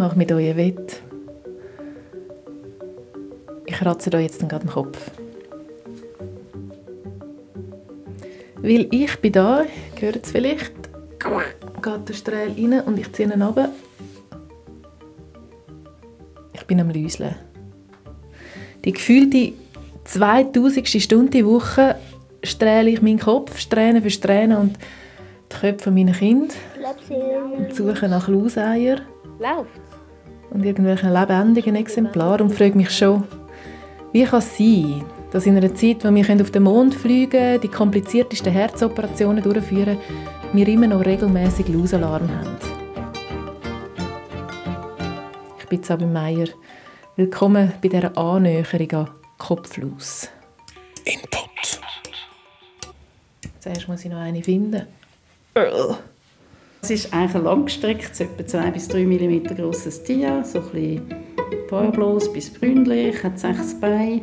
mache mit euch Wett. Ich kratze euch jetzt gerade den Kopf. Weil ich bin da, gehört es vielleicht, geht der Strahl rein und ich ziehe ihn runter. Ich bin am Läuseln. Die gefühlte 2000. Stunde die Woche strähle ich meinen Kopf, Strähne für Strähne und die Köpfe meiner Kinder und suche nach Lauseier und irgendwelchen lebendigen Exemplaren und frage mich schon, wie kann es sein, dass in einer Zeit, wo wir auf den Mond fliegen können, die kompliziertesten Herzoperationen durchführen, wir immer noch regelmäßig Lausalarm haben. Ich bin Sabine Meier. Willkommen bei dieser Annäherung an Kopflaus. Input. Zuerst muss ich noch eine finden. Es ist eigentlich ein langgestrecktes, etwa 2 bis 3 mm grosses Tier, so ein bisschen farblos bis brünlich, hat sechs Beine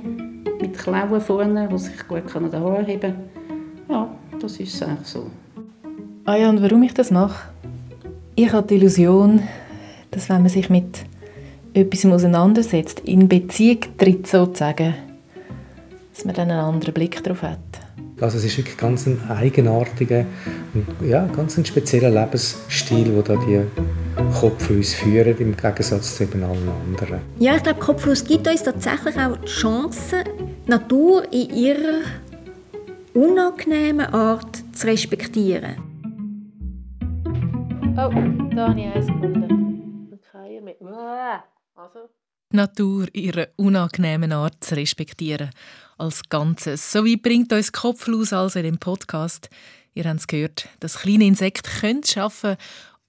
mit Klauen vorne, die sich gut an den Haaren heben Ja, das ist es eigentlich so. Ah ja, und warum ich das mache? Ich habe die Illusion, dass wenn man sich mit etwas auseinandersetzt, in Beziehung tritt sozusagen, dass man dann einen anderen Blick darauf hat. Also es ist wirklich ganz ein eigenartiger und ja, ganz ein spezieller Lebensstil, wo da die Kopflüsse führen, im Gegensatz zu eben allen anderen. Ja, ich glaube, Kopflüsse gibt uns tatsächlich auch die Chance, die Natur in ihrer unangenehmen Art zu respektieren. Oh, da habe ich eins gefunden. Ein Keier mit... Also... Die Natur ihre unangenehmen Art zu respektieren. Als Ganzes. So wie bringt uns Kopflos also in dem Podcast. Ihr habt es gehört, das kleine Insekt könnte es schaffen,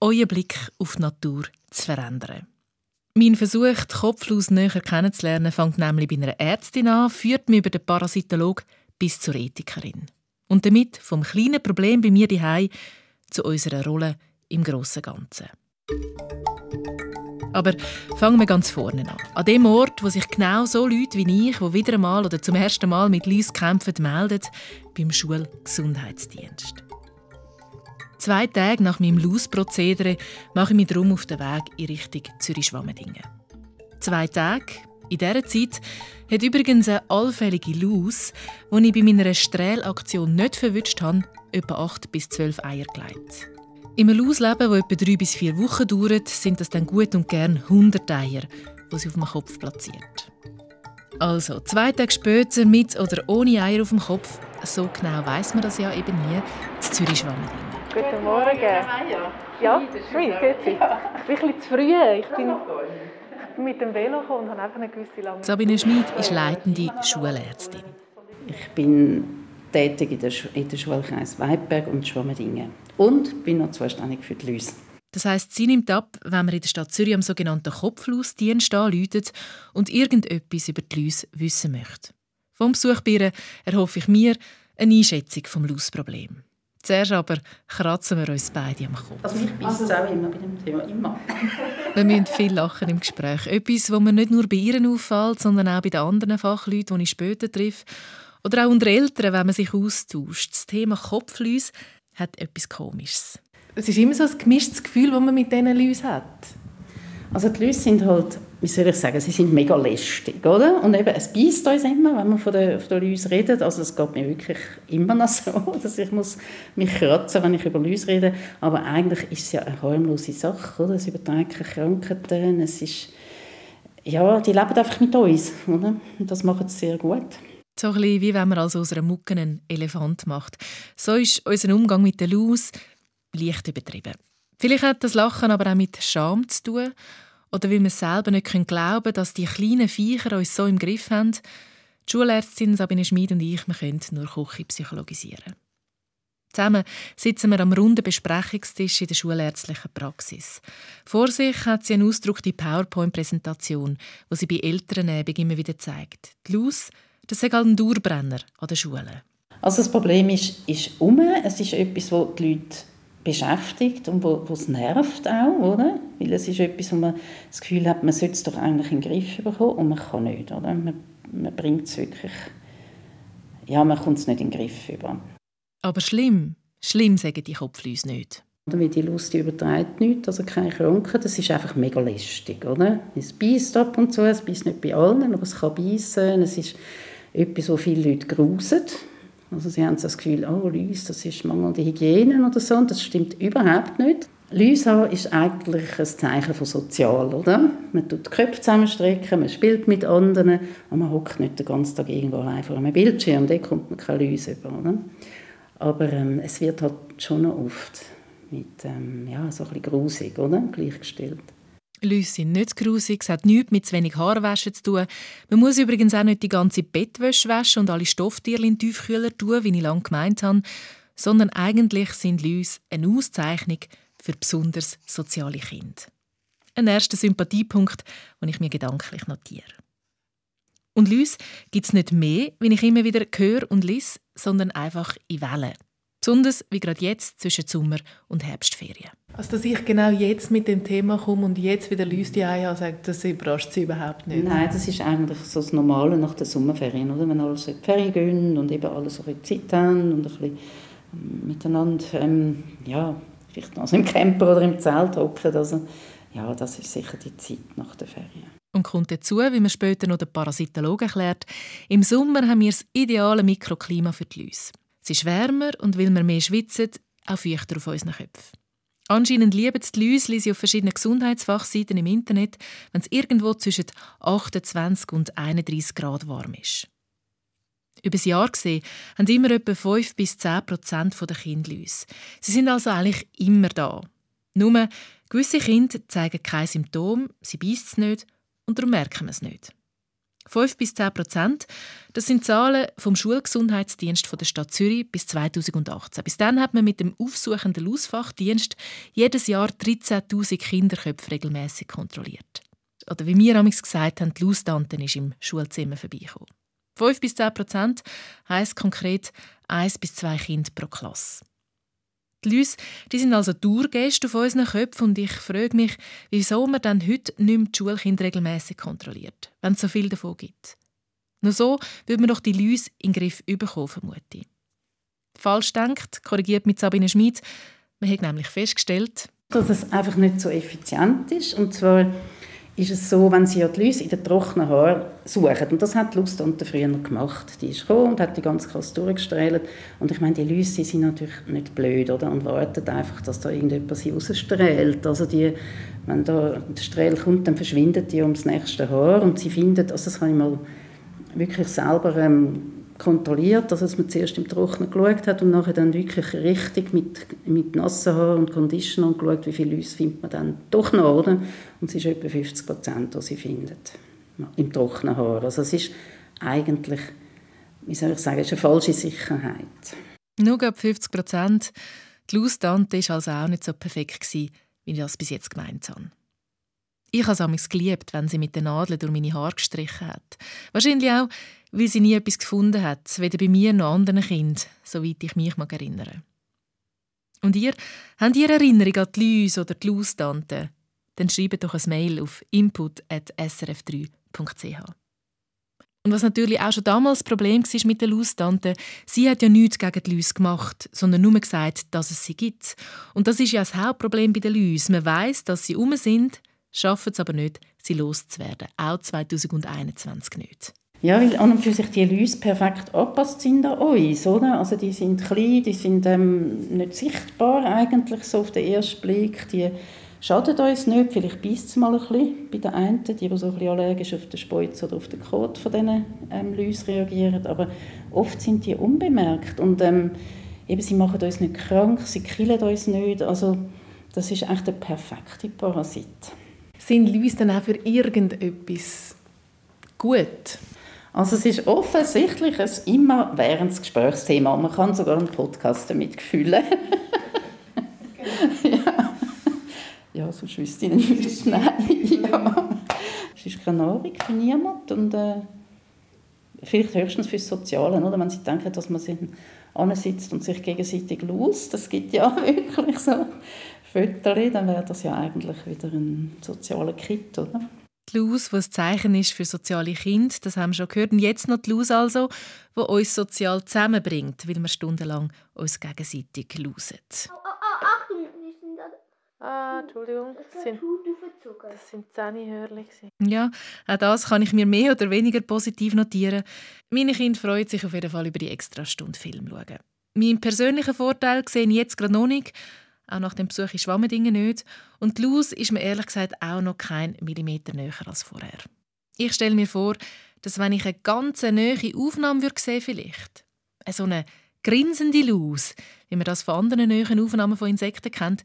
euren Blick auf die Natur zu verändern. Mein Versuch, die Kopflos näher kennenzulernen, fängt nämlich bei einer Ärztin an, führt mich über den Parasitolog bis zur Ethikerin. Und damit vom kleinen Problem bei mir daheim zu unserer Rolle im grossen Ganzen. Aber fangen wir ganz vorne an. An dem Ort, wo sich genau so Leute wie ich, die wieder einmal oder zum ersten Mal mit Läuse kämpfen, melden, beim Schulgesundheitsdienst. Zwei Tage nach meinem Lausprozedere mache ich mich darum auf den Weg in Richtung Zürich-Schwammendingen. Zwei Tage, in dieser Zeit hat übrigens eine allfällige Laus, die ich bei meiner Strahlaktion nicht verwünscht habe, etwa acht bis zwölf Eier gelegt. Im Ausleben, das etwa drei bis vier Wochen dauert, sind das dann gut und gern 100 Eier, die sie auf dem Kopf platziert. Also, zwei Tage später, mit oder ohne Eier auf dem Kopf, so genau weiß man das ja eben nie, zu Zürich schwammen. Guten Morgen. Ja, Schmied, grüezi. Ich bin ein bisschen zu früh. Ich bin mit dem Velo gekommen und habe einfach eine gewisse lange... Sabine Schmid ist leitende Schulärztin. Ich bin tätig in der, Sch in der Schulkreis Weidberg und Schwammendingen und bin noch zuständig für die Läuse. Das heisst, sie nimmt ab, wenn man in der Stadt Zürich am sogenannten Kopflausdienst anläutet und irgendetwas über die Läuse wissen möchte. Vom Besuch bei ihr erhoffe ich mir eine Einschätzung vom Lausproblem. Zuerst aber kratzen wir uns beide am Kopf. Also mich beißt es auch immer bei dem Thema, immer. wir müssen viel lachen im Gespräch. Etwas, was mir nicht nur bei ihr auffällt, sondern auch bei den anderen Fachleuten, die ich später treffe. Oder auch unter Eltern, wenn man sich austauscht. Das Thema Kopfläuse hat etwas Komisches. Es ist immer so ein gemischtes Gefühl, das man mit diesen Läusen hat. Also die Läuse sind halt, wie soll ich sagen, sie sind mega lästig, oder? Und eben, es beißt uns immer, wenn man von den, von den Läusen redet. Also es geht mir wirklich immer noch so, dass ich muss mich kratzen wenn ich über Läuse rede. Aber eigentlich ist es ja eine harmlose Sache, oder? Es überträgt keine Krankheiten, es ist... Ja, die leben einfach mit uns, oder? Und das machen sie sehr gut. So ein wie wenn man also aus einer Mucke einen Elefant macht. So ist unser Umgang mit der Laus leicht übertrieben. Vielleicht hat das Lachen aber auch mit Scham zu tun oder weil wir selber nicht glauben können, dass die kleinen Viecher uns so im Griff haben. Die Schulärztin Sabine Schmid und ich wir können nur Küche psychologisieren. Zusammen sitzen wir am runden Besprechungstisch in der schulärztlichen Praxis. Vor sich hat sie eine ausgedruckte PowerPoint-Präsentation, die sie bei Elternabend immer wieder zeigt. Die Laus das ist ein Dauerbrenner an den Schulen. Also das Problem ist, ist um. Es ist etwas, das die Leute beschäftigt und wo, es nervt auch, oder? Weil es ist etwas, wo man das Gefühl hat, man sollte es doch eigentlich in den Griff bekommen und man kann nicht, oder? Man, man bringt es wirklich, ja, man kommt es nicht in den Griff über. Aber schlimm, schlimm sagen die Kopfläuse nicht. Weil die Lust die überträgt nichts, also keine Kranken. Das ist einfach mega lästig. Oder? Es beißt ab und zu, es beißt nicht bei allen, aber es kann beißen. Es ist etwas, was viele Leute grusen. Also sie haben das Gefühl, oh, Läuse, das ist mangelnde Hygiene oder so. Und das stimmt überhaupt nicht. Läuse ist eigentlich ein Zeichen von sozial, oder? Man tut die Köpfe zusammenstrecken, man spielt mit anderen, und man hockt nicht den ganzen Tag irgendwo allein vor einem Bildschirm, da kommt man keine Läuse über, oder? Aber ähm, es wird halt schon oft mit ähm, ja, so ein bisschen grusig, oder? Gleichgestellt. Läuse sind nicht grusig, es hat nichts mit zu wenig Haarwaschen zu tun. Man muss übrigens auch nicht die ganze Bettwäsche waschen und alle Stofftiere in den Tiefkühler tun, wie ich lange gemeint habe, sondern eigentlich sind Läuse eine Auszeichnung für besonders soziale Kinder. Ein erster Sympathiepunkt, den ich mir gedanklich notiere. Und Läuse gibt es nicht mehr, wenn ich immer wieder höre und lese, sondern einfach in Wellen. Besonders wie gerade jetzt zwischen Sommer- und Herbstferien. Also, dass ich genau jetzt mit dem Thema komme und jetzt wieder Leute die habe, sagt, das überrascht sie überhaupt nicht. Nein, das ist eigentlich so das Normale nach den Sommerferien, oder? wenn alle so in die Ferien gehen und eben alle so ein Zeit haben und ein bisschen ähm, miteinander, ähm, ja, vielleicht noch im Camper oder im Zelt hocken. Also, ja, das ist sicher die Zeit nach der Ferien. Und kommt dazu, wie man später noch der Parasitologe erklärt, im Sommer haben wir das ideale Mikroklima für die Läuse. Es ist wärmer und weil wir mehr schwitzen, auch feuchter auf unseren Köpfen. Anscheinend lieben die Läuse, lese auf verschiedenen Gesundheitsfachseiten im Internet, wenn es irgendwo zwischen 28 und 31 Grad warm ist. Über das Jahr gesehen haben immer etwa 5 bis 10 Prozent der Kinder Läuse. Sie sind also eigentlich immer da. Nur, gewisse Kinder zeigen keine Symptome, sie beißen es nicht und darum merken wir es nicht. 5 bis 10 Prozent, das sind Zahlen vom Schulgesundheitsdienst der Stadt Zürich bis 2018. Bis dann hat man mit dem aufsuchenden Lausfachdienst jedes Jahr 13.000 Kinderköpfe regelmäßig kontrolliert. Oder wie wir amigs gesagt haben, die Laustante ist im Schulzimmer vorbeigekommen. 5 bis 10 Prozent heisst konkret 1 bis 2 Kinder pro Klasse. Die Läuse die sind also Dauergäste auf unseren Köpfen und ich frage mich, wieso man dann heute nicht mehr die Schulkinder regelmäßig kontrolliert, wenn es so viel davon gibt. Nur so würde man doch die Läuse in den Griff bekommen, vermute. Falsch denkt, korrigiert mit Sabine Schmid, man hat nämlich festgestellt, dass es einfach nicht so effizient ist. Und zwar ist es so, wenn sie ja die Läuse in den trockenen Haaren suchen, und das hat die Lustante früher gemacht, die ist gekommen und hat die ganze Klasse durchgestrahlt. Und ich meine, die Läuse sind natürlich nicht blöd, oder? Und warten einfach, dass da irgendjemand sie rausstrahlt. Also die, wenn da der Strahl kommt, dann verschwindet die ums nächste Haar und sie findet, also das habe ich mal wirklich selber ähm, kontrolliert, also dass man zuerst im Trocknen geschaut hat und nachher dann wirklich richtig mit, mit nassen Haaren und Conditioner und geschaut, wie viele Läuse findet man dann doch noch, oder? Und es ist etwa 50 Prozent, was sie findet im trockenen Haar. Also es ist eigentlich, wie soll ich sagen, ist eine falsche Sicherheit. Nur ab 50 Prozent. Die Laustante war also auch nicht so perfekt, wie ich das bis jetzt gemeint habe. Ich habe es geliebt, wenn sie mit den Nadeln durch meine Haare gestrichen hat. Wahrscheinlich auch, weil sie nie etwas gefunden hat, weder bei mir noch anderen Kindern, soweit ich mich mag erinnere. Und ihr, habt ihr Erinnerung an die Läuse oder die Laustante? Dann schreibt doch ein Mail auf input.srf3.ch. Und was natürlich auch schon damals das Problem war mit der Laustante, sie hat ja nichts gegen die Läuse gemacht, sondern nur gesagt, dass es sie gibt. Und das ist ja das Hauptproblem bei den Läusen. Man weiß, dass sie um sind, schafft es aber nicht, sie loszuwerden. Auch 2021 nicht. Ja, weil an und für sich die Läuse perfekt angepasst sind an uns, oder? Also die sind klein, die sind ähm, nicht sichtbar eigentlich so auf den ersten Blick. Die schaden uns nicht, vielleicht beißt es mal ein bisschen bei den einen, die, die so ein bisschen allergisch auf den Speuz oder auf den Kot von diesen ähm, Läusen reagieren, aber oft sind die unbemerkt und ähm, eben, sie machen uns nicht krank, sie killen uns nicht, also das ist echt der perfekte Parasit. Sind Läuse dann auch für irgendetwas gut? Also es ist offensichtlich ein immerwährendes Gesprächsthema. Man kann sogar einen Podcast damit füllen. ja. ja, sonst wüsste ich nicht. Nein, ja. Es ist keine Nahrung für niemanden und äh, vielleicht höchstens fürs Soziale, oder? wenn sie denken, dass man sich sitzt und sich gegenseitig los, das gibt ja wirklich so Fotos, dann wäre das ja eigentlich wieder ein sozialer Kit, oder? Die Luz, was Zeichen ist für soziale Kinder, das haben wir schon gehört. Und jetzt noch die Luz also, die uns sozial zusammenbringt, weil wir stundenlang uns gegenseitig losen. Oh, oh, oh, Achtung, Ah, Entschuldigung, das sind, das sind Zähnehörli. Ja, auch das kann ich mir mehr oder weniger positiv notieren. Meine Kinder freuen sich auf jeden Fall über die Extrastunde Film schauen. Meinen persönlichen Vorteil sehe ich jetzt gerade noch nicht, auch nach dem Besuch in Schwammendingen nicht. Und die Luz ist mir ehrlich gesagt auch noch kein Millimeter näher als vorher. Ich stelle mir vor, dass wenn ich eine ganz neue Aufnahme würde sehen vielleicht, so eine grinsende Luz, wie man das von anderen neuen Aufnahmen von Insekten kennt,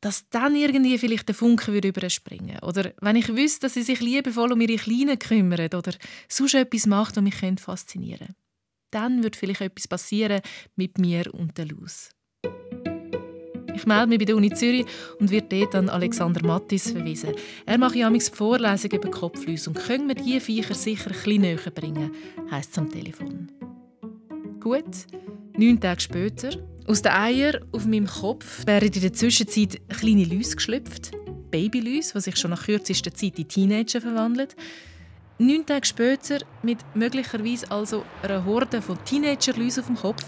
dass dann irgendwie vielleicht der Funke würde überspringen Oder wenn ich wüsste, dass sie sich liebevoll um ihre Kleinen kümmert oder sonst etwas macht, was mich faszinieren könnte. Dann würde vielleicht etwas passieren mit mir und der Luz. Ich melde mich bei der Uni Zürich und werde dort an Alexander Mattis verwiesen. Er macht ja Vorlesungen über Kopflüsse und können wir diese Viecher sicher bisschen näher bringen, heisst es am Telefon. Gut, neun Tage später aus den Eiern auf meinem Kopf wären in der Zwischenzeit kleine Läuse geschlüpft. Babyläuse, die sich schon nach kürzester Zeit in Teenager verwandeln. Neun Tage später, mit möglicherweise also einer Horde von Teenagerläusen auf dem Kopf,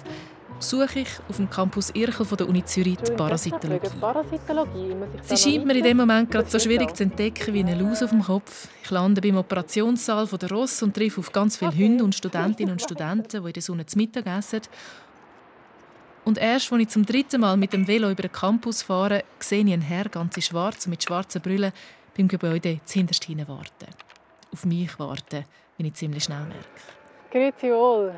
suche ich auf dem Campus Irchel von der Uni Zürich die Parasitologie. Sie scheint mir in dem Moment gerade so schwierig zu entdecken wie eine Laus auf dem Kopf. Ich lande beim Operationssaal von der Ross und treffe auf ganz viele Hunde und Studentinnen und Studenten, die in der Sonne zu Mittag essen. Und erst, als ich zum dritten Mal mit dem Velo über den Campus fahre, sehe ich einen Herr ganz in schwarz mit schwarzen Brüllen beim Gebäude zuhinterst warten. Auf mich warten, wie ich ziemlich schnell merke. Grüezi wohl.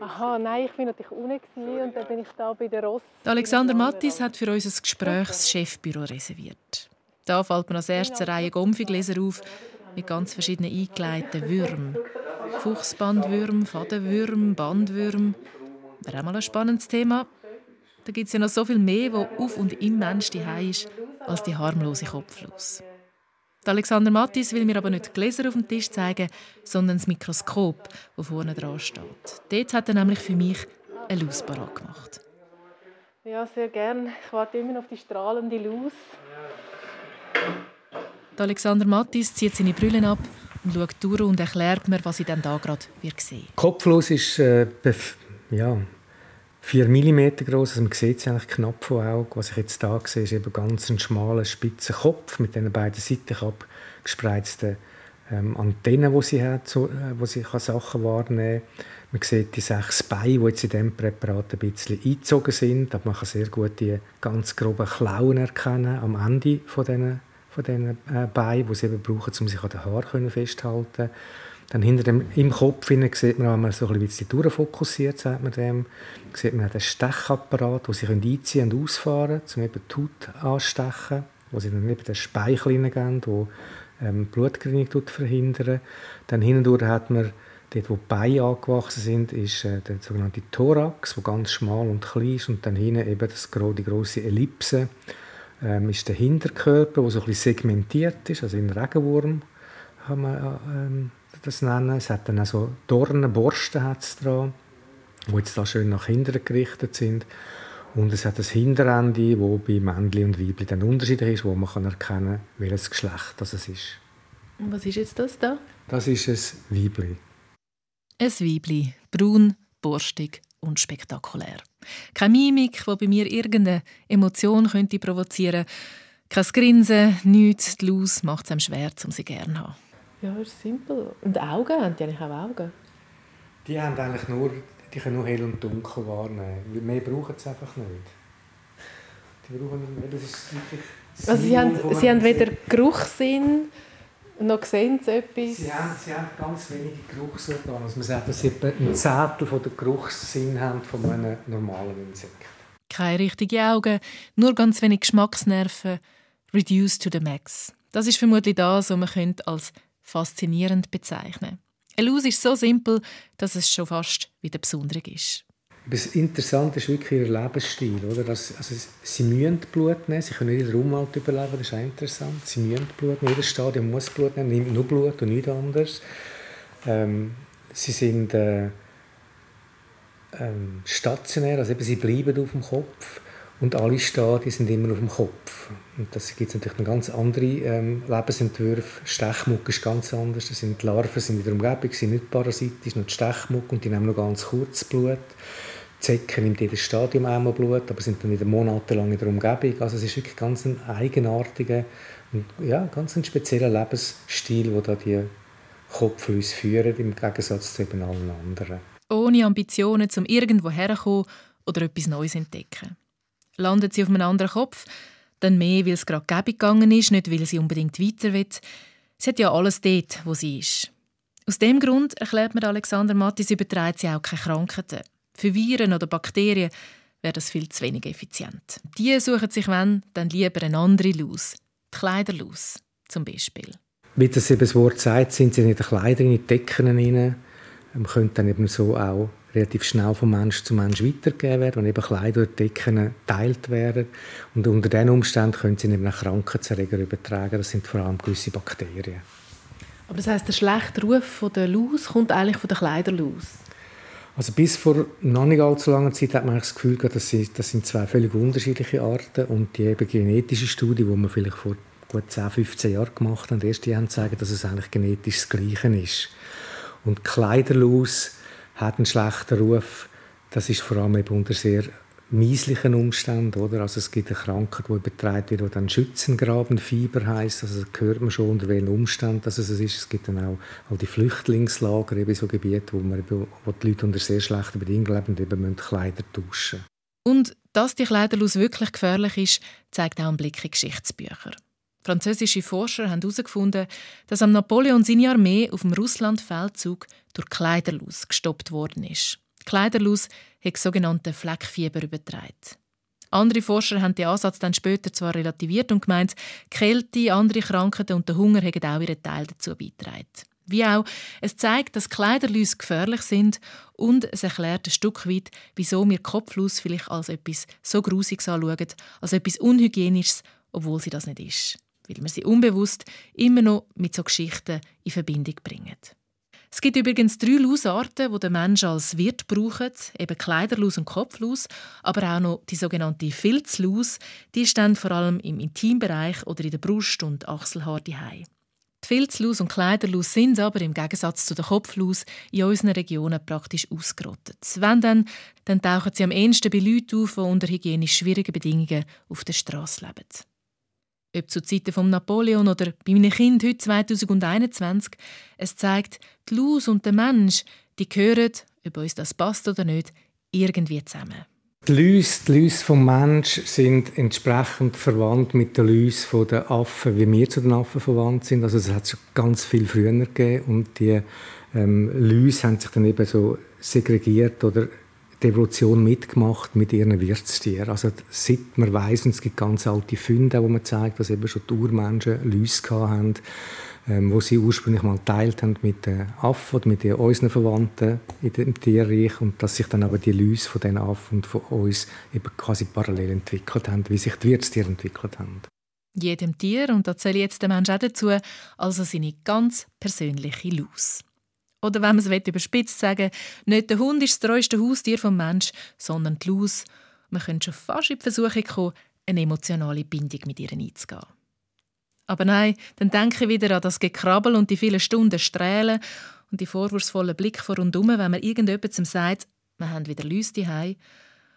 Aha, nein, ich war natürlich unten und dann bin ich da bei der Ross. Alexander Mattis hat für uns ein Gespräch das Chefbüro reserviert. Da fällt mir als erstes eine Reihe Gomfigläser auf mit ganz verschiedenen eingeleiteten Würmern. Fuchsbandwürm, Fadenwürm, Bandwürm. Wäre auch mal ein spannendes Thema. Da gibt es ja noch so viel mehr, wo auf und im Mensch die ist, als die harmlose Kopflos. Alexander Mattis will mir aber nicht die Gläser auf dem Tisch zeigen, sondern das Mikroskop, das vorne dran steht. Dort hat er nämlich für mich eine Laus gemacht. Ja, sehr gern. Ich warte immer auf die strahlende Laus. Alexander Mattis zieht seine Brille ab und schaut durch und erklärt mir, was ich dann da gerade sehen Kopflos ist äh, ja, 4 mm groß, also man sieht es eigentlich knapp vor Augen. Was ich jetzt hier sehe, ist eben ganz ein schmaler, spitzer Kopf mit den beiden seitlich abgespreizten ähm, Antennen, die sie hat, so, äh, wo sie kann Sachen wahrnehmen kann. Man sieht die sechs Beine, die jetzt in diesem Präparat ein bisschen eingezogen sind, aber man kann sehr gut die ganz groben Klauen erkennen am Ende von diesen, von äh, Beinen, die sie eben brauchen, um sich an den Haaren festzuhalten. Dann hinter dem, im Kopf sieht man, wenn man so ein bisschen durchfokussiert, sagt man dem, sieht man den Stechapparat, wo sie einziehen und ausfahren können, um eben die Haut anstechen, wo sie dann eben den Speichel hineingeben, wo ähm, Blutgerinnung verhindern. Dann hindurch hat man Dort, wo die Beine angewachsen sind, ist äh, der sogenannte Thorax, der ganz schmal und klein ist. Und dann hinten eben das, die grosse Ellipse ähm, ist der Hinterkörper, der so ein bisschen segmentiert ist, also in Regenwurm kann man ähm, das nennen. Es hat dann auch so Dornenborsten dran, die jetzt da schön nach hinten gerichtet sind. Und es hat das Hinterende, wo bei Männchen und Weibchen dann unterschiedlich ist, wo man kann erkennen kann, welches Geschlecht das es ist. Und was ist jetzt das da? Das ist ein Weibli. Ein Weibli, braun, borstig und spektakulär. Keine Mimik, die bei mir irgendeine Emotion könnte provozieren könnte. Kein Grinsen, nichts. Die Laus macht es einem schwer, um sie gerne zu haben. Ja, ist simpel. Und Augen, haben die eigentlich auch Augen? Die haben eigentlich nur, die können nur hell und dunkel wahrnehmen. Mehr brauchen sie einfach nicht. Die brauchen, das ist wirklich also sie haben, sie haben weder Geruchssinn, noch sehen sie etwas. Sie haben, sie haben ganz wenige Geruchsorgane. Also man sagt, dass sie etwa ein Zehntel von der Geruchssinn haben von einem normalen Insekt. Keine richtigen Augen, nur ganz wenig Geschmacksnerven. Reduced to the max. Das ist vermutlich das, was man als faszinierend bezeichnen. Eine Laus ist so simpel, dass es schon fast wieder besonders ist. Das Interessante ist wirklich ihr Lebensstil. Oder? Also, sie müssen Blut nehmen, sie können nicht in der Umwelt überleben, das ist auch interessant. Sie müssen Blut nehmen, jedes Stadium muss Blut nehmen, nimmt nur Blut und nichts anderes. Ähm, sie sind äh, ähm, stationär, also eben, sie bleiben auf dem Kopf. Und alle Stadien sind immer auf dem Kopf. Und das gibt natürlich noch ganz andere ähm, Lebensentwürfe. Stechmuck ist ganz anders. Das sind die Larven sind in der Umgebung, sind nicht parasitisch, nur die Stechmuck und die nehmen noch ganz kurz Blut. Zecken nimmt jedes Stadium einmal Blut, aber sind dann wieder monatelang in der Umgebung. Also es ist wirklich ganz ein eigenartiger und ja, ganz ein spezieller Lebensstil, wo da die Kopflüsse führen, im Gegensatz zu eben allen anderen. Ohne Ambitionen, um irgendwo herzukommen oder etwas Neues entdecken. Landet sie auf einem anderen Kopf, dann mehr, weil es gerade gäbig gegangen ist, nicht weil sie unbedingt weiter will. Sie hat ja alles dort, wo sie ist. Aus dem Grund, erklärt mir Alexander Mattis, überträgt sie auch keine Krankheiten. Für Viren oder Bakterien wäre das viel zu wenig effizient. Die suchen sich, wenn, dann lieber eine andere Laus. Die Kleiderlaus zum Beispiel. Wie das eben das Wort sagt, sind sie in den Kleidern, in die Decken. Man ähm, könnte dann eben so auch relativ schnell von Mensch zu Mensch weitergegeben werden, wenn eben Kleider und Decken geteilt werden. Und unter diesen Umständen können sie eben auch Krankheitserreger übertragen. Das sind vor allem gewisse Bakterien. Aber das heißt, der schlechte Ruf von der Laus kommt eigentlich von der Kleiderlaus? Also bis vor noch nicht allzu langer Zeit hat man das Gefühl gehabt, dass sie, das sind zwei völlig unterschiedliche Arten und die eben genetische Studie, die man vielleicht vor gut 10, 15 Jahren gemacht haben, erst die haben zeigen, dass es eigentlich genetisch das Gleiche ist. Und Kleiderlaus hat einen schlechten Ruf. Das ist vor allem eben unter sehr mieslichen Umständen, oder? Also es gibt eine Krankheit, die übertragen wird, die dann Schützengrabenfieber heißt. Also das hört man schon unter welchen Umständen es ist. Es gibt dann auch all die Flüchtlingslager in so Gebieten, wo, man, wo die Leute unter sehr schlechten Bedingungen leben und eben müssen Kleider tauschen. Und dass die Kleiderlose wirklich gefährlich ist, zeigt auch ein Blick in Geschichtsbücher. Französische Forscher haben herausgefunden, dass am Napoleon seine Armee auf dem Russland-Feldzug durch Kleiderlose gestoppt worden ist. Kleiderlose hat sogenannte Fleckfieber übertragen. Andere Forscher haben den Ansatz dann später zwar relativiert und gemeint, Kälte, andere Krankheiten und der Hunger haben auch ihren Teil dazu beigetragen. Wie auch, es zeigt, dass Kleiderlüsse gefährlich sind und es erklärt ein Stück weit, wieso wir Kopflus vielleicht als etwas so Grusiges anschauen, als etwas Unhygienisches, obwohl sie das nicht ist. Weil wir sie unbewusst immer noch mit so Geschichten in Verbindung bringen. Es gibt übrigens drei Lausarten, die der Mensch als Wirt braucht, eben Kleiderlaus und Kopflaus, aber auch noch die sogenannte Filzlaus, die stehen vor allem im Intimbereich oder in der Brust und Achselhaar Die Filzlaus und Kleiderlaus sind aber im Gegensatz zu der Kopflaus in unseren Regionen praktisch ausgerottet. Wenn dann, dann tauchen sie am ehesten bei Leuten auf, die unter hygienisch schwierigen Bedingungen auf der Straße leben. Ob zu Zeiten von Napoleon oder bei meinen Kindern heute 2021, es zeigt, die Luz und der Mensch, die gehören, ob uns das passt oder nicht, irgendwie zusammen. Die Läuse, die Läuse vom Mensch sind entsprechend verwandt mit den Läusen der Affen, wie wir zu den Affen verwandt sind. Also es hat schon ganz viel früher gegeben und die ähm, Läuse haben sich dann eben so segregiert oder die Evolution mitgemacht mit ihren Wirtstieren. Also seit man weiss, es gibt ganz alte Funde, wo man zeigt, dass eben schon die Urmenschen Läuse hatten, ähm, wo sie ursprünglich mal teilt haben mit den Affen oder mit den unseren Verwandten im Tierreich und dass sich dann aber die Läuse von diesen Affen und von uns eben quasi parallel entwickelt haben, wie sich die Wirtstiere entwickelt haben. Jedem Tier, und da zähle jetzt der Mensch auch dazu, also seine ganz persönliche Laus. Oder wenn man es überspitzt sagen nicht der Hund ist das treueste Haustier vom Mensch, sondern die Laus. Man könnte schon fast in die Versuchung kommen, eine emotionale Bindung mit ihr einzugehen. Aber nein, dann denke ich wieder an das Gekrabbel und die vielen Stunden Strählen und die vorwurfsvollen Blick vor rundum, wenn man irgendjemandem sagt, wir haben wieder Läuse daheim.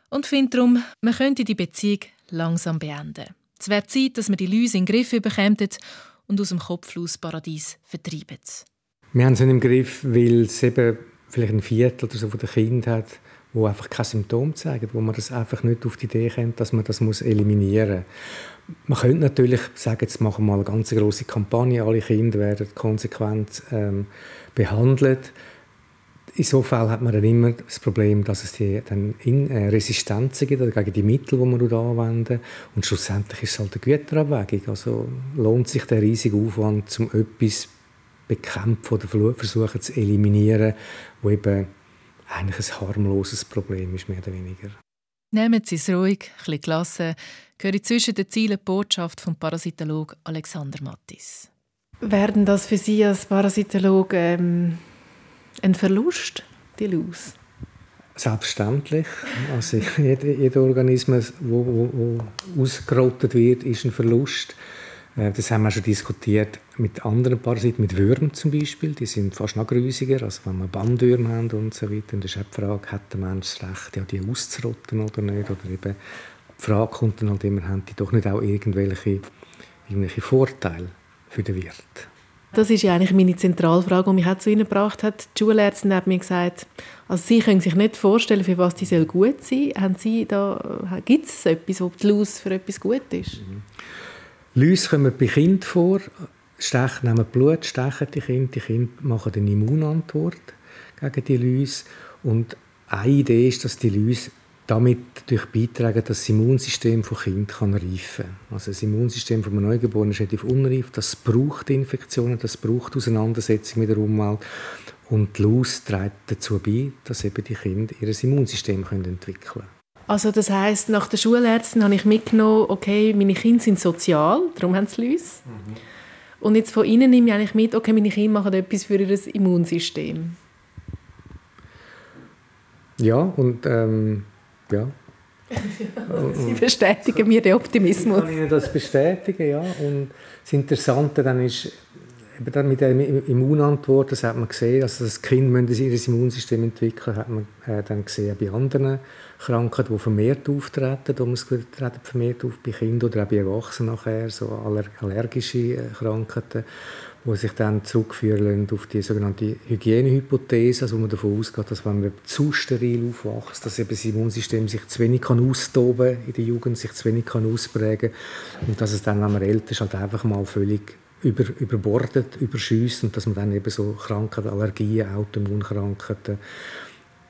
Und finde darum, man könnte die Beziehung langsam beenden. Es wäre Zeit, dass man die Läuse in den Griff bekommt und aus dem Kopflausparadies vertreibt. Wir haben es nicht im Griff, weil es eben vielleicht ein Viertel oder so von den Kindern hat, wo einfach keine Symptome zeigen, wo man das einfach nicht auf die Idee kommt, dass man das muss eliminieren muss. Man könnte natürlich sagen, jetzt machen wir mal eine ganz große Kampagne, alle Kinder werden konsequent ähm, behandelt. In so Fall hat man dann immer das Problem, dass es die, dann in, äh, Resistenzen gibt gegen die Mittel, die man anwenden Und schlussendlich ist es halt eine Güterabwägung. Also lohnt sich der riesige Aufwand, um etwas bekämpfen oder versuchen zu eliminieren, wo eben eigentlich ein harmloses Problem ist, mehr oder weniger. Nehmen Sie es ruhig, ein bisschen gelassen, gehöre zwischen den Zielen die Botschaft vom Parasitologen Alexander Mattis. Werden das für Sie als Parasitologe ähm, ein Verlust, die Luz? Selbstverständlich. Also jeder, jeder Organismus, der ausgerottet wird, ist ein Verlust. Äh, das haben wir schon diskutiert mit anderen Parasiten, mit Würmern zum Beispiel. Die sind fast noch grusiger, also wenn wir Bandwürmer haben und so weiter. Und das ist auch die Frage, hat der Mensch das Recht, ja, die auszurotten oder nicht? Oder eben die Frage kommt dann halt immer, haben die doch nicht auch irgendwelche, irgendwelche Vorteile für den Wirt? Das ist ja eigentlich meine Zentralfrage, die mich auch zu Ihnen gebracht hat. Die Schulärztin hat mir gesagt, also Sie können sich nicht vorstellen, für was die soll gut sein Haben Sie da, Gibt es etwas, wo die Luz für etwas gut ist? Mhm. Läuse kommen bei Kindern vor, stechen, nehmen Blut, stechen die Kinder, die Kinder machen eine Immunantwort gegen die Läuse. Und eine Idee ist, dass die Läuse damit durch beitragen, dass das Immunsystem von Kind kann reifen. Also das Immunsystem von einem Neugeborenen ist relativ unreif, das braucht Infektionen, das braucht Auseinandersetzung mit der Umwelt und die Luz trägt dazu bei, dass eben die Kinder ihr Immunsystem entwickeln können. Also das heißt, nach der Schulärztin habe ich mitgenommen, okay, meine Kinder sind sozial, darum haben sie Luz. Mhm. Und jetzt von ihnen nehme ich eigentlich mit, okay, meine Kinder machen etwas für ihr Immunsystem. Ja, und ähm, ja. Sie bestätigen mir den Optimismus. Ich kann Ihnen das bestätigen, ja. Und das Interessante dann ist, eben mit der Immunantwort, das hat man gesehen, also das Kind müssen ihr Immunsystem entwickeln, hat man äh, dann gesehen bei anderen Krankheiten, die vermehrt auftreten, da muss treten vermehrt auf bei Kindern oder auch bei Erwachsenen nachher, so allergische äh, Krankheiten die sich dann zurückführen auf die sogenannte Hygienehypothese, also wo man davon ausgeht, dass wenn man zu steril aufwächst, dass eben das Immunsystem sich zu wenig kann austoben in der Jugend, sich zu wenig kann ausprägen und dass es dann, wenn man älter ist, halt einfach mal völlig über, überbordet, überschüsst und dass man dann eben so Krankheiten, Allergien, Autoimmunkrankheiten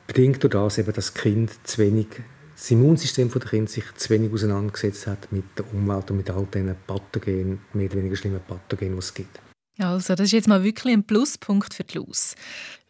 bedingt durch das eben, dass das Kind zu wenig das Immunsystem der Kind sich zu wenig auseinandergesetzt hat mit der Umwelt und mit all diesen Pathogenen, mehr oder weniger schlimmen Pathogenen, die es gibt. Also, das ist jetzt mal wirklich ein Pluspunkt für die Lus.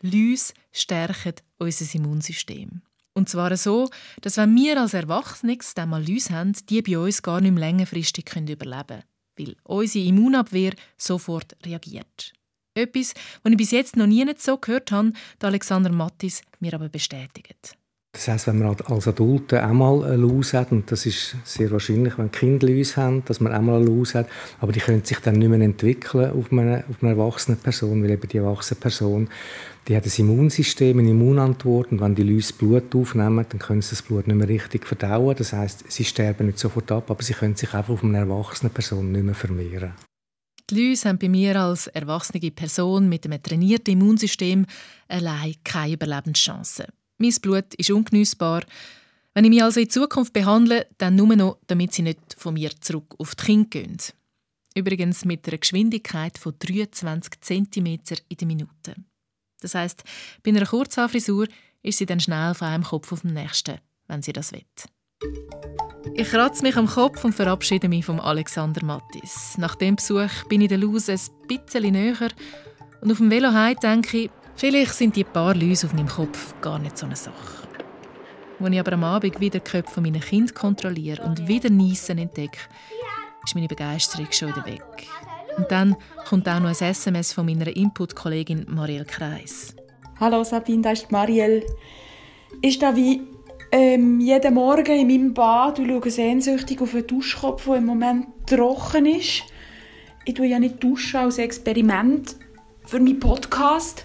Lüs stärken unser Immunsystem. Und zwar so, dass wenn wir als Erwachsene dann mal Lüs haben, die bei uns gar nicht mehr längerfristig überleben können, weil unsere Immunabwehr sofort reagiert. Etwas, was ich bis jetzt noch nie so gehört habe, Alexander Mattis mir aber bestätigt. Das heisst, wenn man als Adulte einmal eine Lus hat, und das ist sehr wahrscheinlich, wenn Kinder Lus haben, dass man einmal eine Lus hat, aber die können sich dann nicht mehr entwickeln auf eine, auf eine erwachsene Person, weil eben die erwachsene Person, die hat ein Immunsystem, eine Immunantwort, und wenn die Lus Blut aufnehmen, dann können sie das Blut nicht mehr richtig verdauen. Das heißt, sie sterben nicht sofort ab, aber sie können sich einfach auf eine erwachsene Person nicht mehr vermehren. Die Läuse haben bei mir als erwachsene Person mit einem trainierten Immunsystem allein keine Überlebenschance. Mein Blut ist ungeniessbar. Wenn ich mich also in Zukunft behandle, dann nur noch, damit sie nicht von mir zurück auf die Kinder gehen. Übrigens mit einer Geschwindigkeit von 23 cm in der Minute. Das heißt, bei einer Kurzhaarfrisur ist sie dann schnell von einem Kopf auf den nächsten, wenn sie das will. Ich kratze mich am Kopf und verabschiede mich von Alexander Mattis. Nach dem Besuch bin ich der Luz ein bisschen näher und auf dem Velo denke ich, Vielleicht sind die paar Läuse auf meinem Kopf gar nicht so eine Sache. Als ich aber am Abend wieder die Köpfe meiner Kinder kontrolliere und wieder Niesen entdecke, ist meine Begeisterung schon wieder weg. Und dann kommt auch noch ein SMS von meiner Input-Kollegin Marielle Kreis. Hallo Sabine, das ist Marielle. Ist da wie ähm, jeden Morgen in meinem Bad und schaue sehnsüchtig auf einen Duschkopf, der im Moment trocken ist. Ich tue ja nicht duschen als Experiment für meinen Podcast.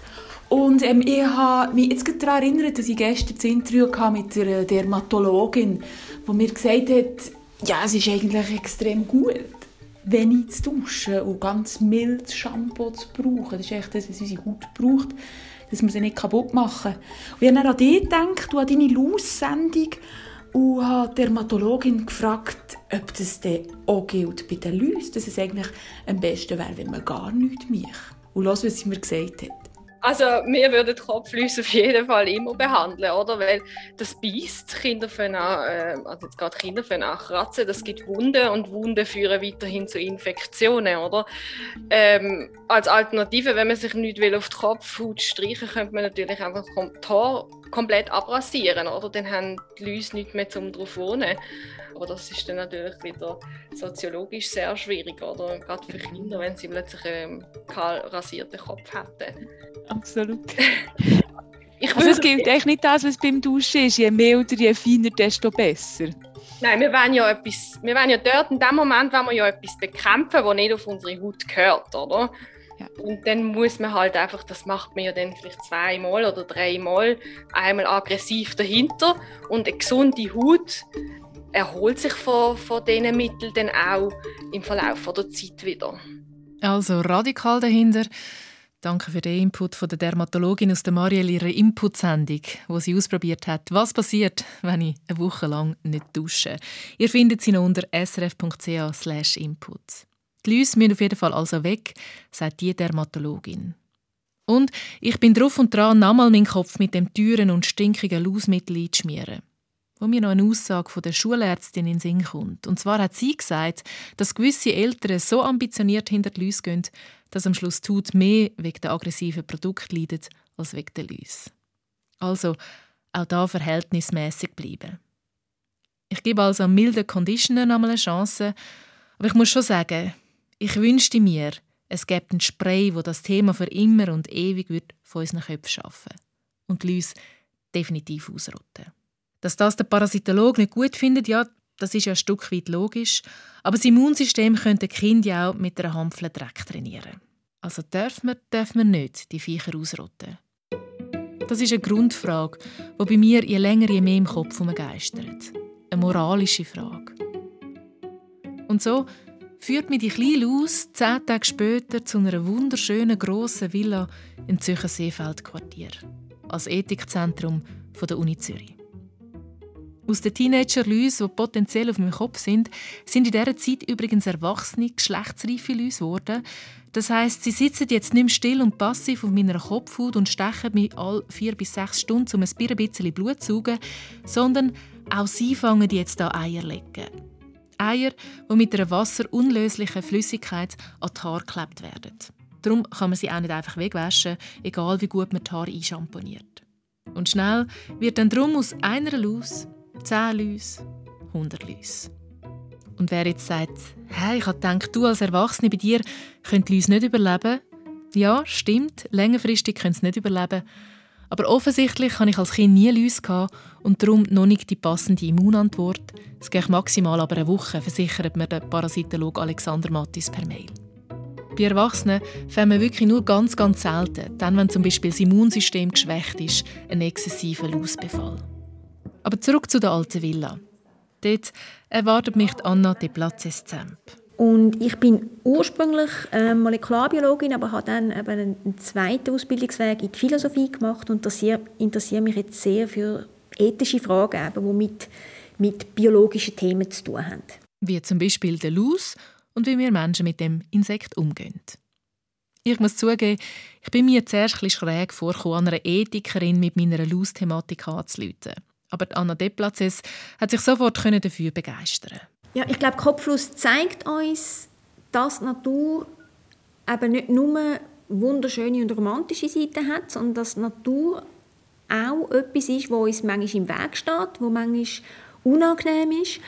Und ähm, ich habe mich jetzt daran erinnert, dass ich gestern das Interview mit der Dermatologin, die mir gesagt hat, ja, es ist eigentlich extrem gut, wenig zu duschen und ganz mildes Shampoo zu brauchen. Das ist echt das, was unsere Haut braucht, dass wir sie nicht kaputt machen. Und ich habe dann an dich gedacht, du an deine Laus-Sendung, und habe die Dermatologin gefragt, ob das dann auch gilt bei den Läusen, dass es eigentlich am besten wäre, wenn man gar nichts macht. Und los, was sie mir gesagt hat. Also wir würden Kopfläuse auf jeden Fall immer behandeln, oder? Weil das beißt, Kinder können auch, äh, also jetzt gerade Kinder können auch kratzen, das gibt Wunden und Wunden führen weiterhin zu Infektionen, oder? Ähm, als Alternative, wenn man sich nicht will auf die Kopfhaut streichen, könnte man natürlich einfach das Haar komplett abrasieren, oder? Dann haben die Läuse nicht mehr zum drauf wohnen. Aber das ist dann natürlich wieder soziologisch sehr schwierig, oder? Gerade für Kinder, wenn sie plötzlich einen kahl rasierten Kopf hätten. Absolut. Ich also es gilt echt nicht das, was beim Duschen ist. Je milder, je feiner, desto besser. Nein, wir wollen ja etwas, wir wollen ja dort in dem Moment, wenn wir ja etwas bekämpfen, was nicht auf unsere Haut gehört, oder? Ja. Und dann muss man halt einfach, das macht man ja dann vielleicht zweimal oder dreimal, einmal aggressiv dahinter und eine gesunde Haut erholt sich von, von diesen Mitteln dann auch im Verlauf der Zeit wieder. Also radikal dahinter. Danke für den Input von der Dermatologin aus der Marielle ihrer Input-Sendung, wo sie ausprobiert hat, was passiert, wenn ich eine Woche lang nicht dusche. Ihr findet sie noch unter srf.ch/input. Die Läuse müssen auf jeden Fall also weg, sagt die Dermatologin. Und ich bin drauf und dran, nochmal meinen Kopf mit dem teuren und stinkigen Lausmittel einzuschmieren. Wo mir noch eine Aussage von der Schulärztin in den Sinn kommt. Und zwar hat sie gesagt, dass gewisse Eltern so ambitioniert hinter die Läuse gehen, dass am Schluss tut mehr wegen der aggressiven Produkte leidet, als wegen der Läuse. Also auch da verhältnismäßig bleiben. Ich gebe also einem milden Conditioner nochmal eine Chance, aber ich muss schon sagen, ich wünschte mir, es gäbe ein Spray, wo das Thema für immer und ewig wird von unseren Köpfen schaffen und die Läuse definitiv ausrotten. Dass das der Parasitologe nicht gut findet, ja, das ist ja ein Stück weit logisch. Aber das Immunsystem könnte Kind ja auch mit einer Hampfle Dreck trainieren. Also dürfen wir, dürfen wir nicht die Viecher ausrotten. Das ist eine Grundfrage, die bei mir je länger je mehr im Kopf umgeistert. Eine moralische Frage. Und so führt mich die kleine Laus zehn Tage später zu einer wunderschönen grossen Villa im Zürcher Seefeldquartier als Ethikzentrum der Uni Zürich. Aus den Teenager-Läusen, die potenziell auf meinem Kopf sind, sind in dieser Zeit übrigens erwachsene, geschlechtsreife Läuse geworden. Das heisst, sie sitzen jetzt nicht mehr still und passiv auf meiner Kopfhaut und stechen mich alle vier bis sechs Stunden, um ein bisschen Blut zu saugen, sondern auch sie fangen jetzt an Eier zu legen. Eier, die mit einer wasserunlöslichen Flüssigkeit an die Haare geklebt werden. Darum kann man sie auch nicht einfach wegwaschen, egal wie gut man die Haare einschamponiert. Und schnell wird dann drum aus einer Laus 10 Läuse, 100 Läuse. Und wer jetzt sagt, hey, ich gedacht, du als Erwachsene bei dir könnt Läuse nicht überleben. Ja, stimmt, längerfristig können sie nicht überleben. Aber offensichtlich habe ich als Kind nie Läuse und darum noch nicht die passende Immunantwort. Es geht maximal aber eine Woche, versichert mir der Parasitologe Alexander Mattis per Mail. Bei Erwachsenen fällt man wirklich nur ganz, ganz selten, dann wenn zum Beispiel das Immunsystem geschwächt ist, ein exzessiver Lausbefall. Aber zurück zu der alten Villa. Dort erwartet mich Anna de Platzes Zemp. Und ich bin ursprünglich äh, Molekularbiologin, aber habe dann eben einen zweiten Ausbildungsweg in die Philosophie gemacht und interessiere mich jetzt sehr für ethische Fragen, die mit, mit biologischen Themen zu tun haben. Wie zum Beispiel der Laus und wie wir Menschen mit dem Insekt umgehen. Ich muss zugeben, ich bin mir zuerst ein schräg vorgekommen, einer Ethikerin mit meiner Laus-Thematik anzuleiten. Aber Anna Deplatzes hat sich sofort dafür begeistern Ja, ich glaube, Kopflos zeigt uns, dass die Natur eben nicht nur wunderschöne und romantische Seiten hat, sondern dass die Natur auch etwas ist, wo uns manchmal im Weg steht, wo manchmal unangenehm ist,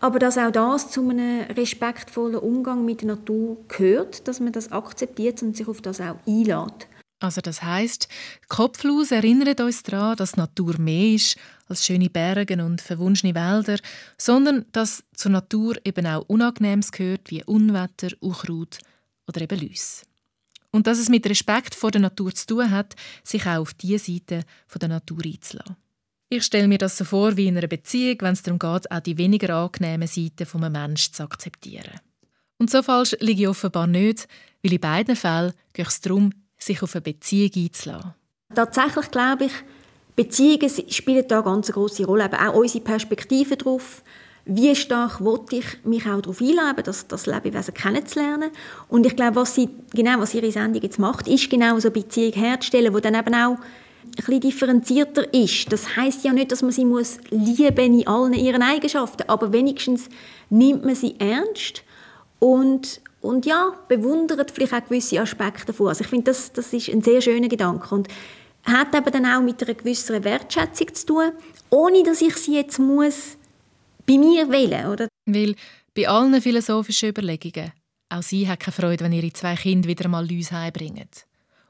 aber dass auch das zu einem respektvollen Umgang mit der Natur gehört, dass man das akzeptiert und sich auf das auch einlädt. Also das heißt, Kopflos erinnert uns daran, dass Natur mehr ist als schöne Berge und verwunschene Wälder, sondern dass zur Natur eben auch Unangenehmes gehört, wie Unwetter, Unkraut oder eben Läuse. Und dass es mit Respekt vor der Natur zu tun hat, sich auch auf diese Seite der Natur einzulassen. Ich stelle mir das so vor wie in einer Beziehung, wenn es darum geht, auch die weniger angenehmen Seiten von einem Menschen zu akzeptieren. Und so falsch liege ich offenbar nicht, weil in beiden Fällen geht es darum, sich auf eine Beziehung einzulassen. Tatsächlich glaube ich, Beziehungen spielen da eine ganz große Rolle. Aber auch unsere Perspektive darauf, wie stark wollte ich mich auch darauf einleben, das, das Lebewesen kennenzulernen. Und ich glaube, was sie, genau was ihre Sendung jetzt macht, ist genau so eine Beziehung herzustellen, die dann eben auch ein bisschen differenzierter ist. Das heißt ja nicht, dass man sie muss lieben in allen ihren Eigenschaften, aber wenigstens nimmt man sie ernst und und ja, bewundert vielleicht auch gewisse Aspekte davon. Also ich finde, das, das ist ein sehr schöner Gedanke und hat eben dann auch mit einer gewissen Wertschätzung zu tun, ohne dass ich sie jetzt muss bei mir wählen oder? Weil bei allen philosophischen Überlegungen, auch sie hat keine Freude, wenn ihre zwei Kinder wieder mal Läuse heimbringen.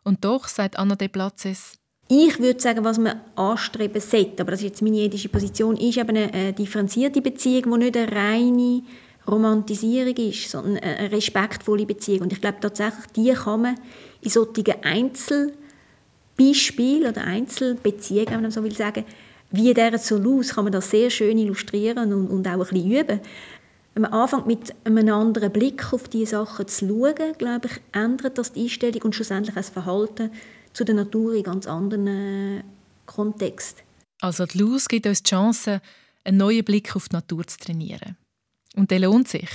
Und doch, sagt Anna de Platzes, Ich würde sagen, was man anstreben sollte, aber das ist jetzt meine ethische Position, ist eben eine differenzierte Beziehung, die nicht eine reine Romantisierung ist, sondern eine respektvolle Beziehung. Und ich glaube tatsächlich, die kann man in solchen Einzelbeispielen oder Einzelbeziehungen, wenn man so will sagen, wie der Solus kann man das sehr schön illustrieren und, und auch ein bisschen üben. Wenn man anfängt mit einem anderen Blick auf diese Sachen zu schauen, glaube ich, ändert das die Einstellung und schlussendlich das Verhalten zu der Natur in ganz anderen äh, Kontext. Also die Luz gibt uns die Chance, einen neuen Blick auf die Natur zu trainieren. Und der lohnt sich.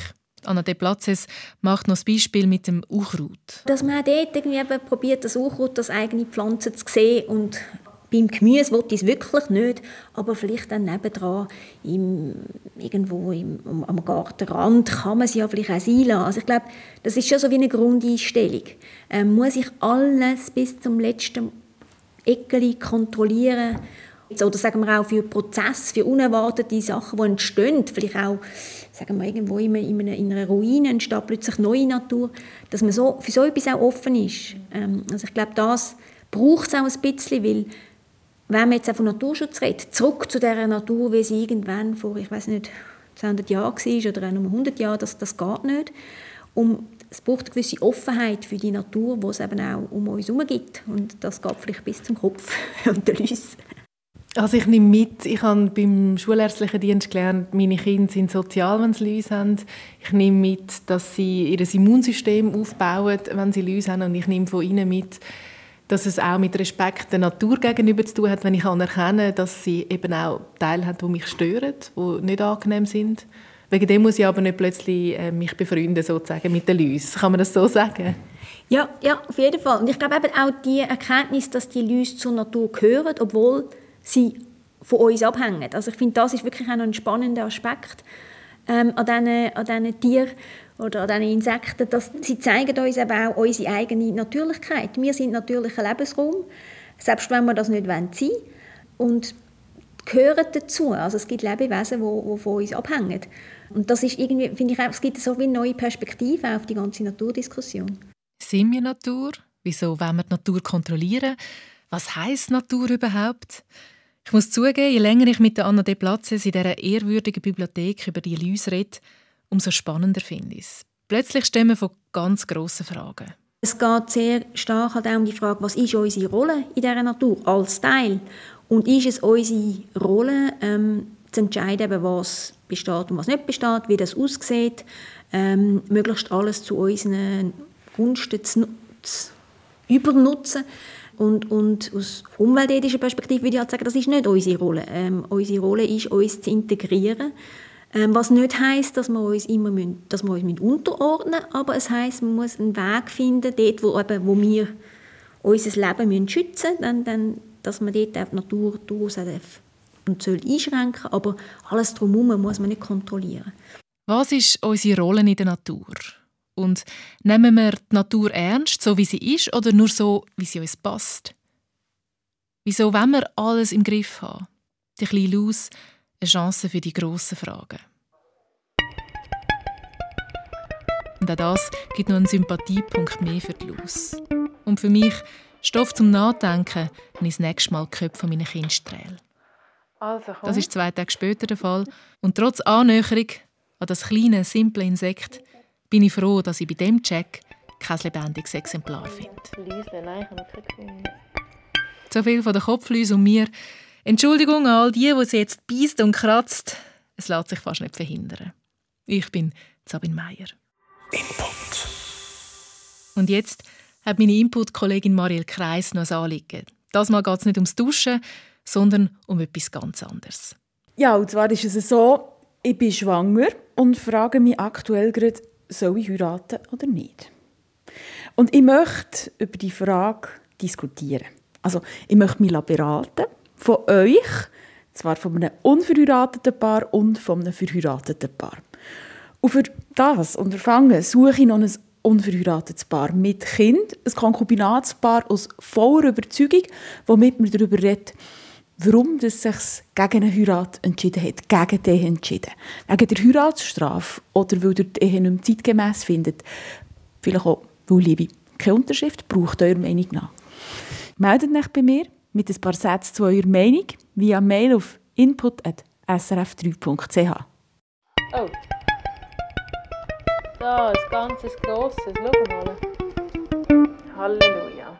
Anna de Platzes macht noch das Beispiel mit dem Unkraut. Dass man dort irgendwie probiert, das Unkraut als eigene Pflanze zu sehen und beim Gemüse will ich es wirklich nicht, aber vielleicht dann nebendran im, irgendwo im, am Gartenrand kann man es ja vielleicht auch sein. Also ich glaube, das ist schon so wie eine Grundeinstellung. Ähm, muss ich alles bis zum letzten Eckeli kontrollieren oder sagen wir auch für Prozesse, für unerwartete Sachen, die entstehen, vielleicht auch sagen wir, irgendwo in einer, in einer Ruine entsteht plötzlich neue Natur, dass man so, für so etwas auch offen ist. Ähm, also ich glaube, das braucht es auch ein bisschen, weil wenn man jetzt auch von Naturschutz redet, zurück zu der Natur, wie sie irgendwann vor, ich weiß nicht, 200 Jahren war oder auch nur 100 Jahren, das, das geht nicht. Um, es braucht eine gewisse Offenheit für die Natur, die es eben auch um uns herum gibt. Und das geht vielleicht bis zum Kopf und den Läusen. Also ich nehme mit, ich habe beim schulärztlichen Dienst gelernt, meine Kinder sind sozial, wenn sie Läuse haben. Ich nehme mit, dass sie ihr Immunsystem aufbauen, wenn sie Läuse haben. Und ich nehme von ihnen mit, dass es auch mit Respekt der Natur gegenüber zu tun hat, wenn ich erkenne, dass sie eben auch Teile haben, die mich stören, die nicht angenehm sind. Wegen dem muss ich aber nicht plötzlich äh, mich befreunden sozusagen mit den Läusen. Kann man das so sagen? Ja, ja, auf jeden Fall. Und ich glaube eben auch die Erkenntnis, dass die Läuse zur Natur gehören, obwohl sie von uns abhängen. Also ich finde, das ist wirklich auch noch ein spannender Aspekt ähm, an diesen, an diesen Tieren oder an diesen Insekten, dass sie zeigen uns eben auch unsere eigene Natürlichkeit. Wir sind natürlicher Lebensraum, selbst wenn wir das nicht wollen. Und gehören dazu. Also es gibt Lebewesen, die, von uns abhängen. Und das ist irgendwie, finde ich, es gibt so wie neue Perspektive auf die ganze Naturdiskussion. Sind wir Natur? Wieso wollen wir die Natur kontrollieren? Was heißt Natur überhaupt? Ich muss zugeben, je länger ich mit Anna de Platzes in dieser ehrwürdigen Bibliothek über die Läuse rede, umso spannender finde ich es. Plötzlich stehen wir vor ganz grossen Fragen. Es geht sehr stark halt auch um die Frage, was ist unsere Rolle in dieser Natur als Teil? Und ist es unsere Rolle, ähm, zu entscheiden, was besteht und was nicht besteht, wie das aussieht, ähm, möglichst alles zu unseren Gunsten zu, zu übernutzen? Und, und aus umweltethischer Perspektive würde ich halt sagen, das ist nicht unsere Rolle. Ähm, unsere Rolle ist, uns zu integrieren. Ähm, was nicht heißt, dass wir uns immer müssen, dass wir uns unterordnen müssen, aber es heißt, man muss einen Weg finden, dort, wo, eben, wo wir unser Leben müssen schützen müssen, dann, dann, dass man dort die Natur durchaus und soll einschränken, aber alles drumherum muss man nicht kontrollieren. Was ist unsere Rolle in der Natur? Und nehmen wir die Natur ernst, so wie sie ist, oder nur so, wie sie uns passt? Wieso wollen wir alles im Griff haben? Die kleine Luz, eine Chance für die grossen Fragen. Und auch das gibt noch einen Sympathiepunkt mehr für die Luz. Und für mich Stoff zum Nachdenken, wenn ich das nächste Mal die Köpfe meiner Kinder strehle. Also, das ist zwei Tage später der Fall. Und trotz Annäherung an das kleine, simple Insekt bin ich froh, dass ich bei dem Check kein lebendiges Exemplar finde. So viel von der Kopflüse und mir. Entschuldigung an all die, die sie jetzt beißt und kratzt. Es lässt sich fast nicht verhindern. Ich bin Sabine Meier. Input. Und jetzt hat meine Input-Kollegin Marielle Kreis noch ein Anliegen. Das Mal geht es nicht ums Duschen, sondern um etwas ganz anderes. Ja, und zwar ist es so, ich bin schwanger und frage mich aktuell gerade, soll ich heiraten oder nicht? Und ich möchte über die Frage diskutieren. Also, ich möchte mich beraten von euch, zwar von einem unverheirateten Paar und von einem verheirateten Paar. Und für das Unterfangen suche ich noch ein unverheiratetes Paar mit Kind, ein Konkubinatspaar aus voller Überzeugung, womit man darüber redet, warum es sich gegen eine Heirat entschieden hat, gegen die Ehe entschieden. Wegen der Heiratsstrafe oder weil ihr die Ehe nicht mehr zeitgemäss findet. Vielleicht auch, weil Liebe keine Unterschrift braucht, eurer Meinung nach. Meldet euch bei mir mit ein paar Sätzen zu eurer Meinung via Mail auf input.srf3.ch. Oh. Da, ein ganzes grosses. Schau mal. Halleluja.